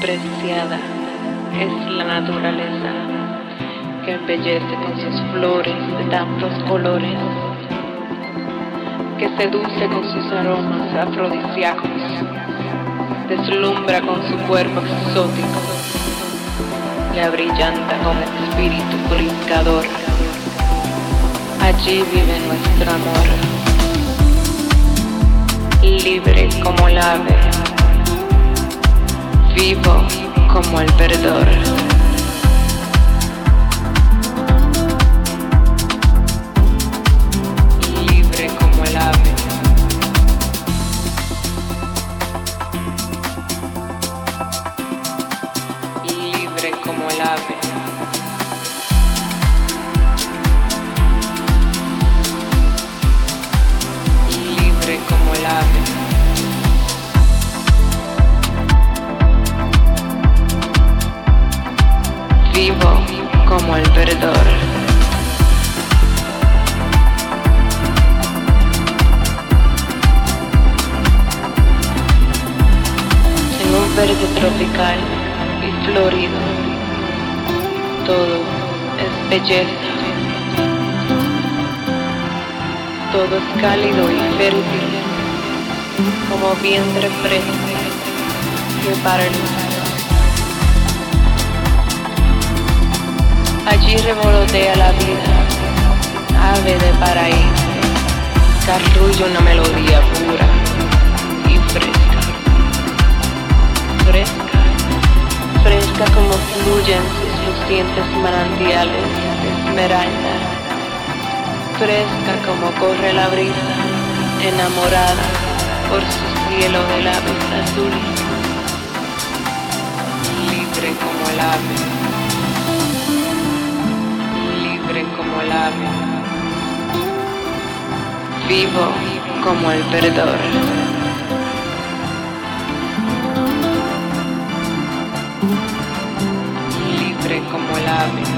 preciada es la naturaleza que embellece con sus flores de tantos colores, que seduce con sus aromas afrodisíacos, deslumbra con su cuerpo exótico, le abrillanta con espíritu brincador. Allí vive nuestro amor, libre como el ave, vivo como el verdor. Vientre fresco. Que para el Allí revolotea la vida, ave de paraíso, que arrulla una melodía pura y fresca. Fresca, fresca como fluyen sus lucientes manantiales de esmeralda. Fresca como corre la brisa, enamorada por su cielo de labios azules. Libre como el ave libre como el ave, vivo como el perdor. Libre como el ave.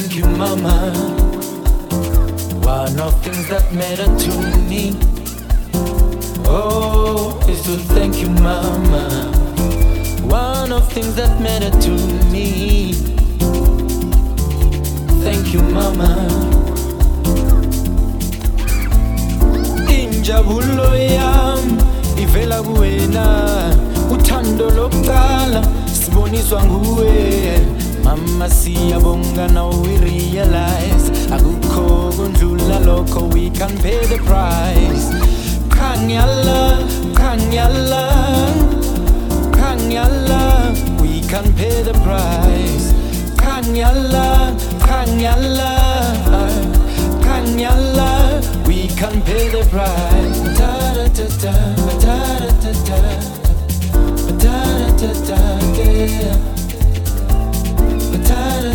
Thank you, Mama. One of things that matter to me. Oh, is to thank you, Mama. One of things that matter to me. Thank you, Mama. injabulo yam ivela kuwena uthando lokuqala siboniswa nguwe mama siyabonga now we realize akukho kundlula lokho we can pay the price khanyala khanyala khanyala we can pay the price khanyala khanyala khanyala we can pay the price da da da da da da da da da da da da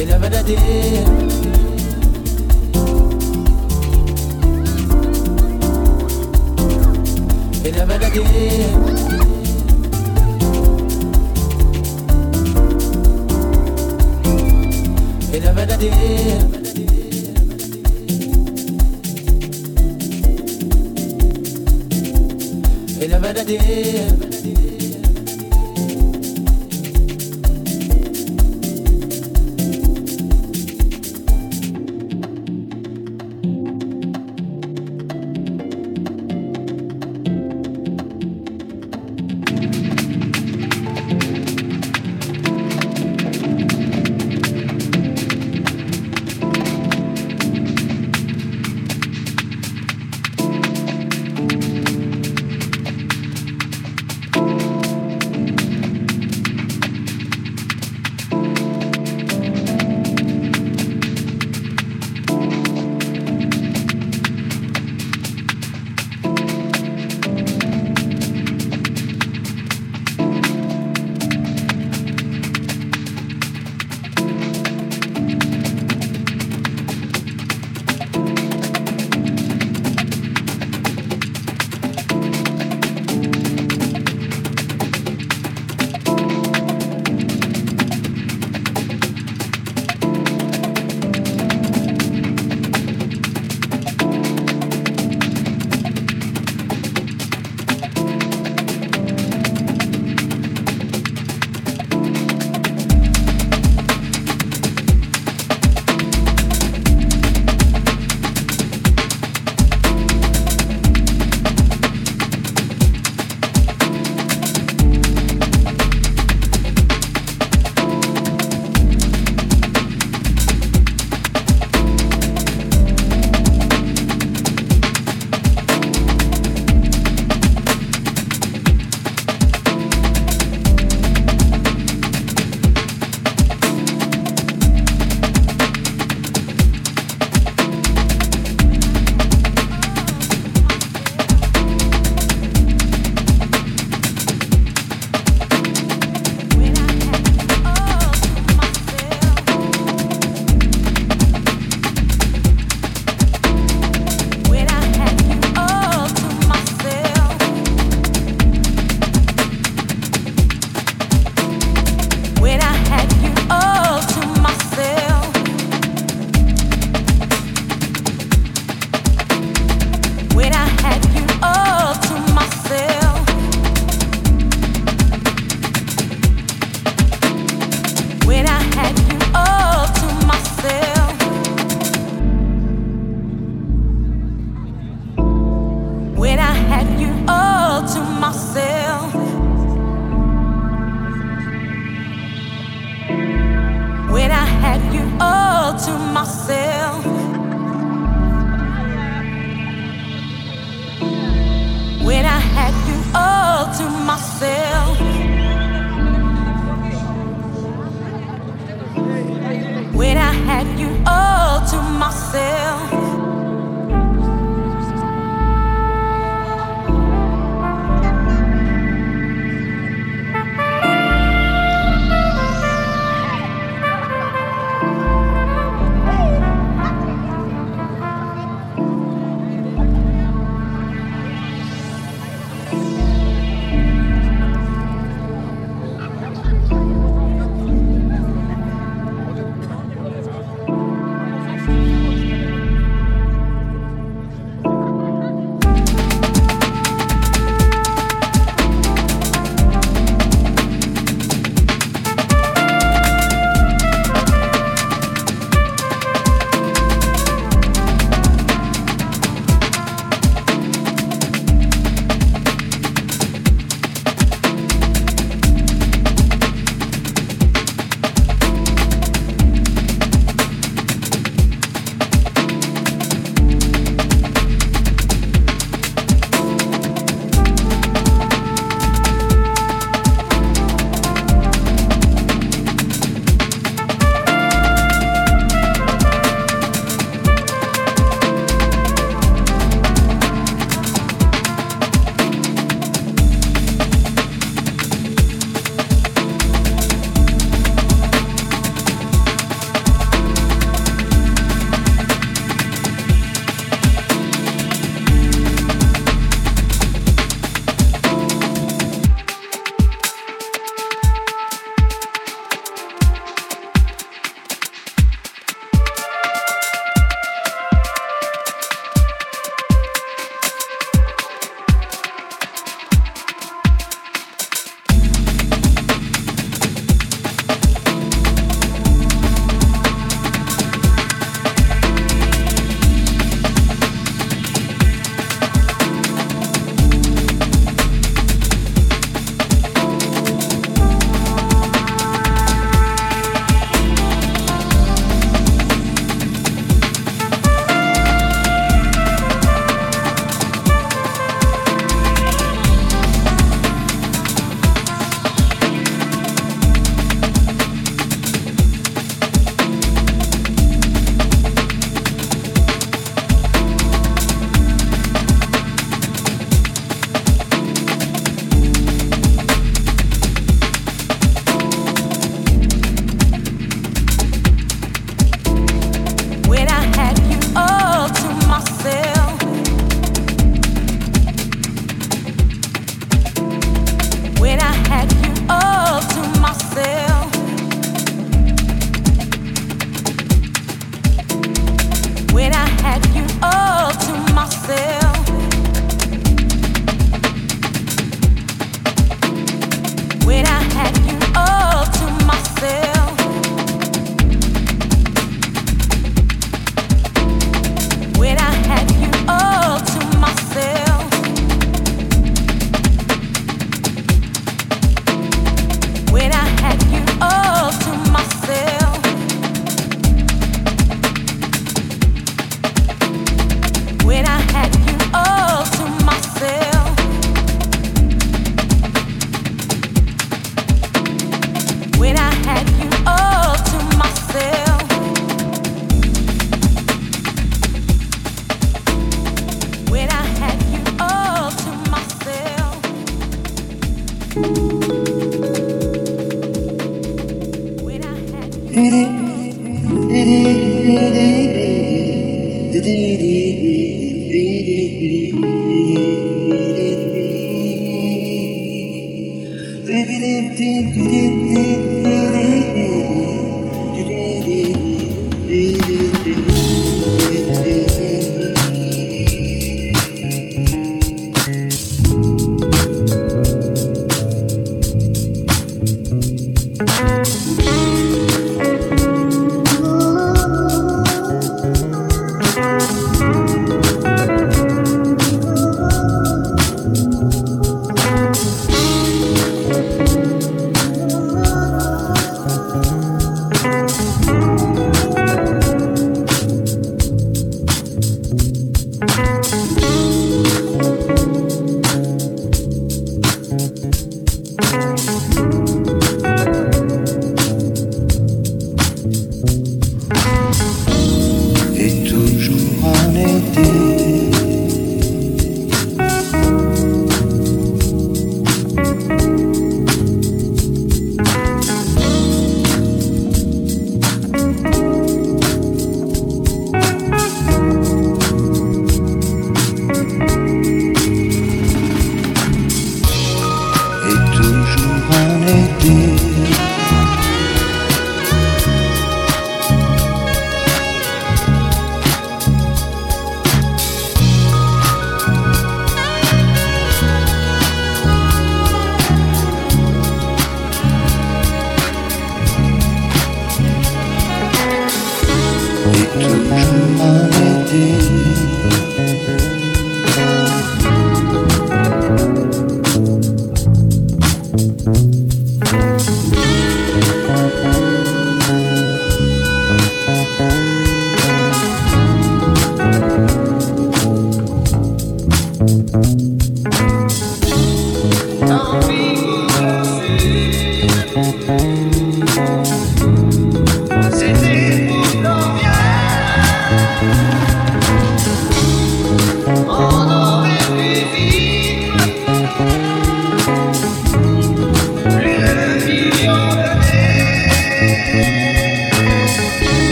إلى بلدي إلى بلدي إلى بلدي إلى بلدي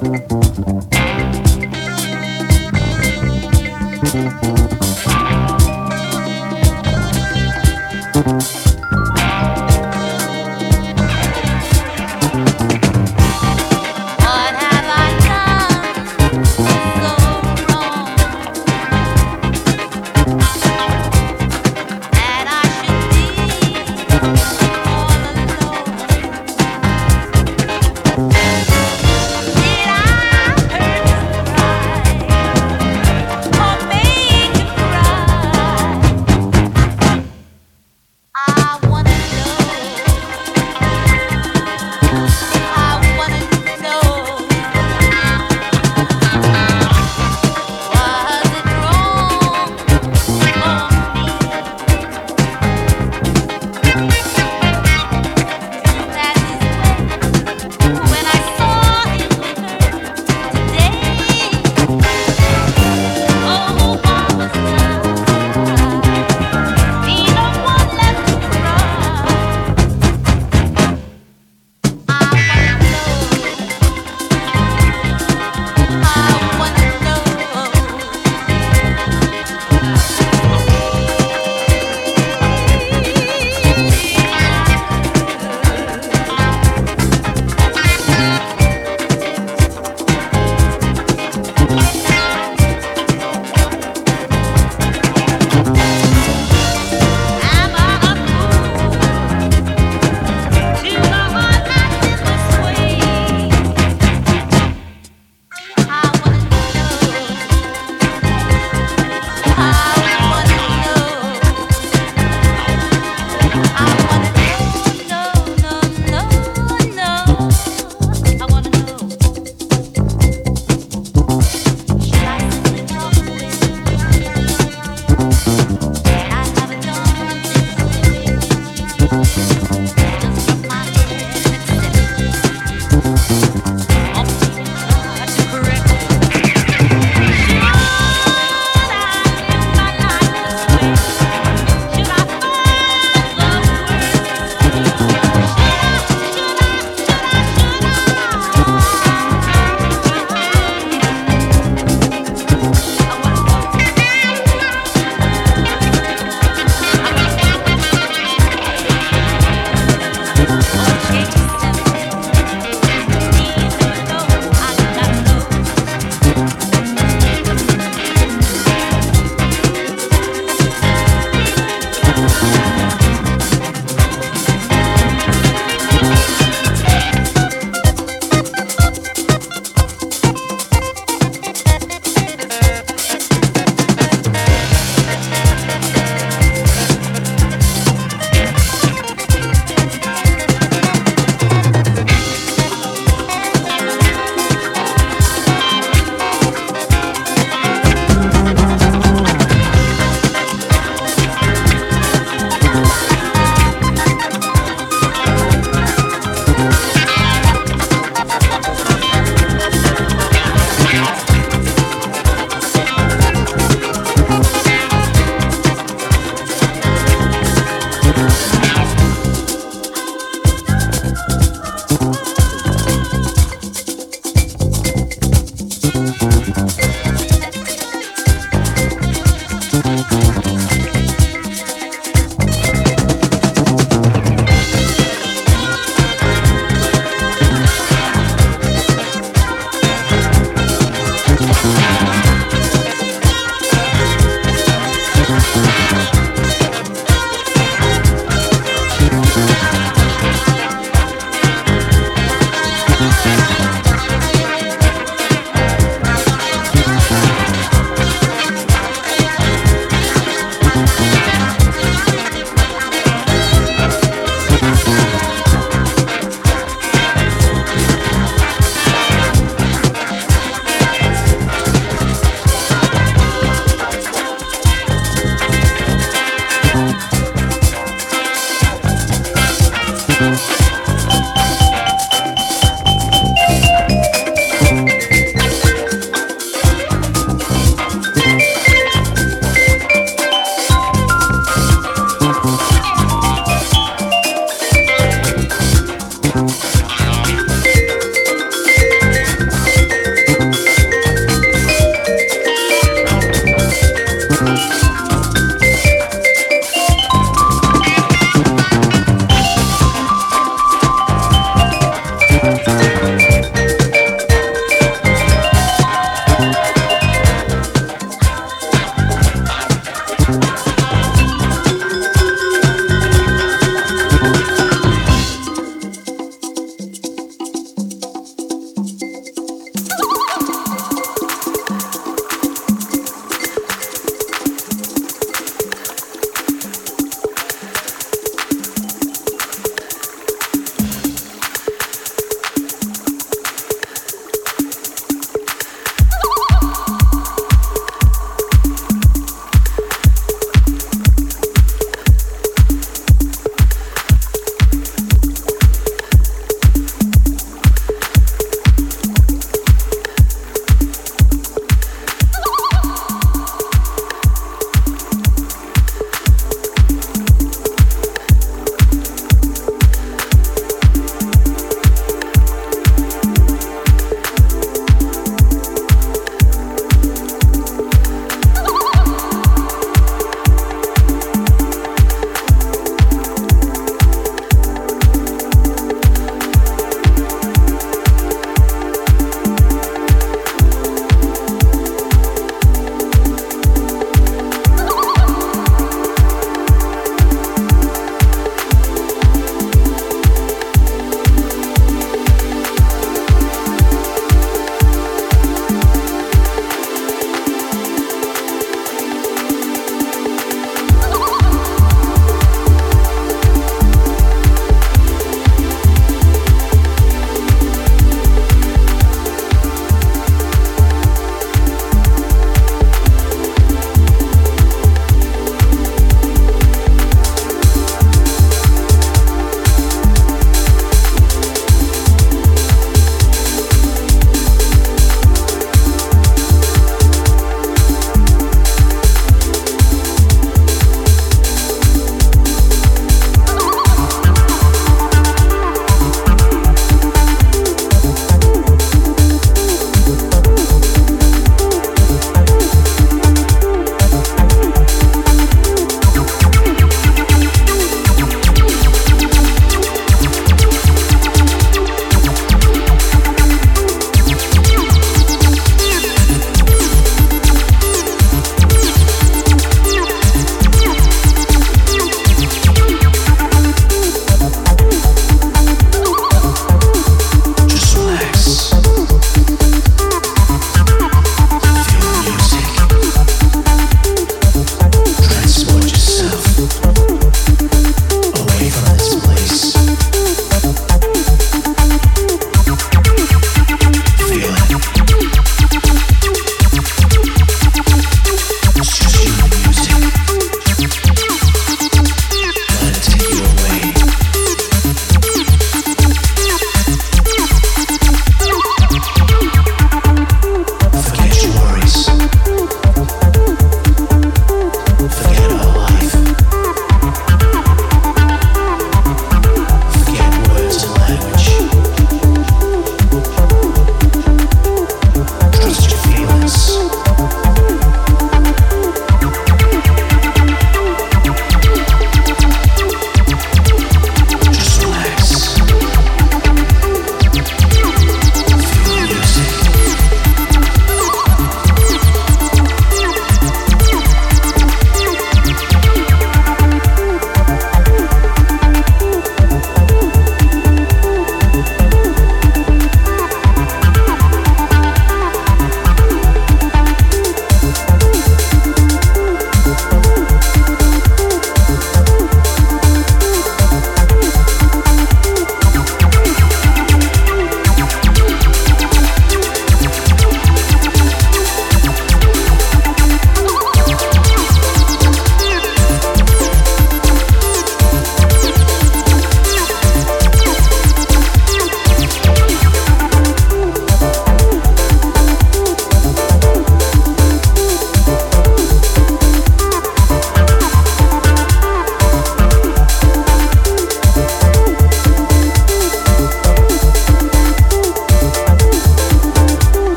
Thank you.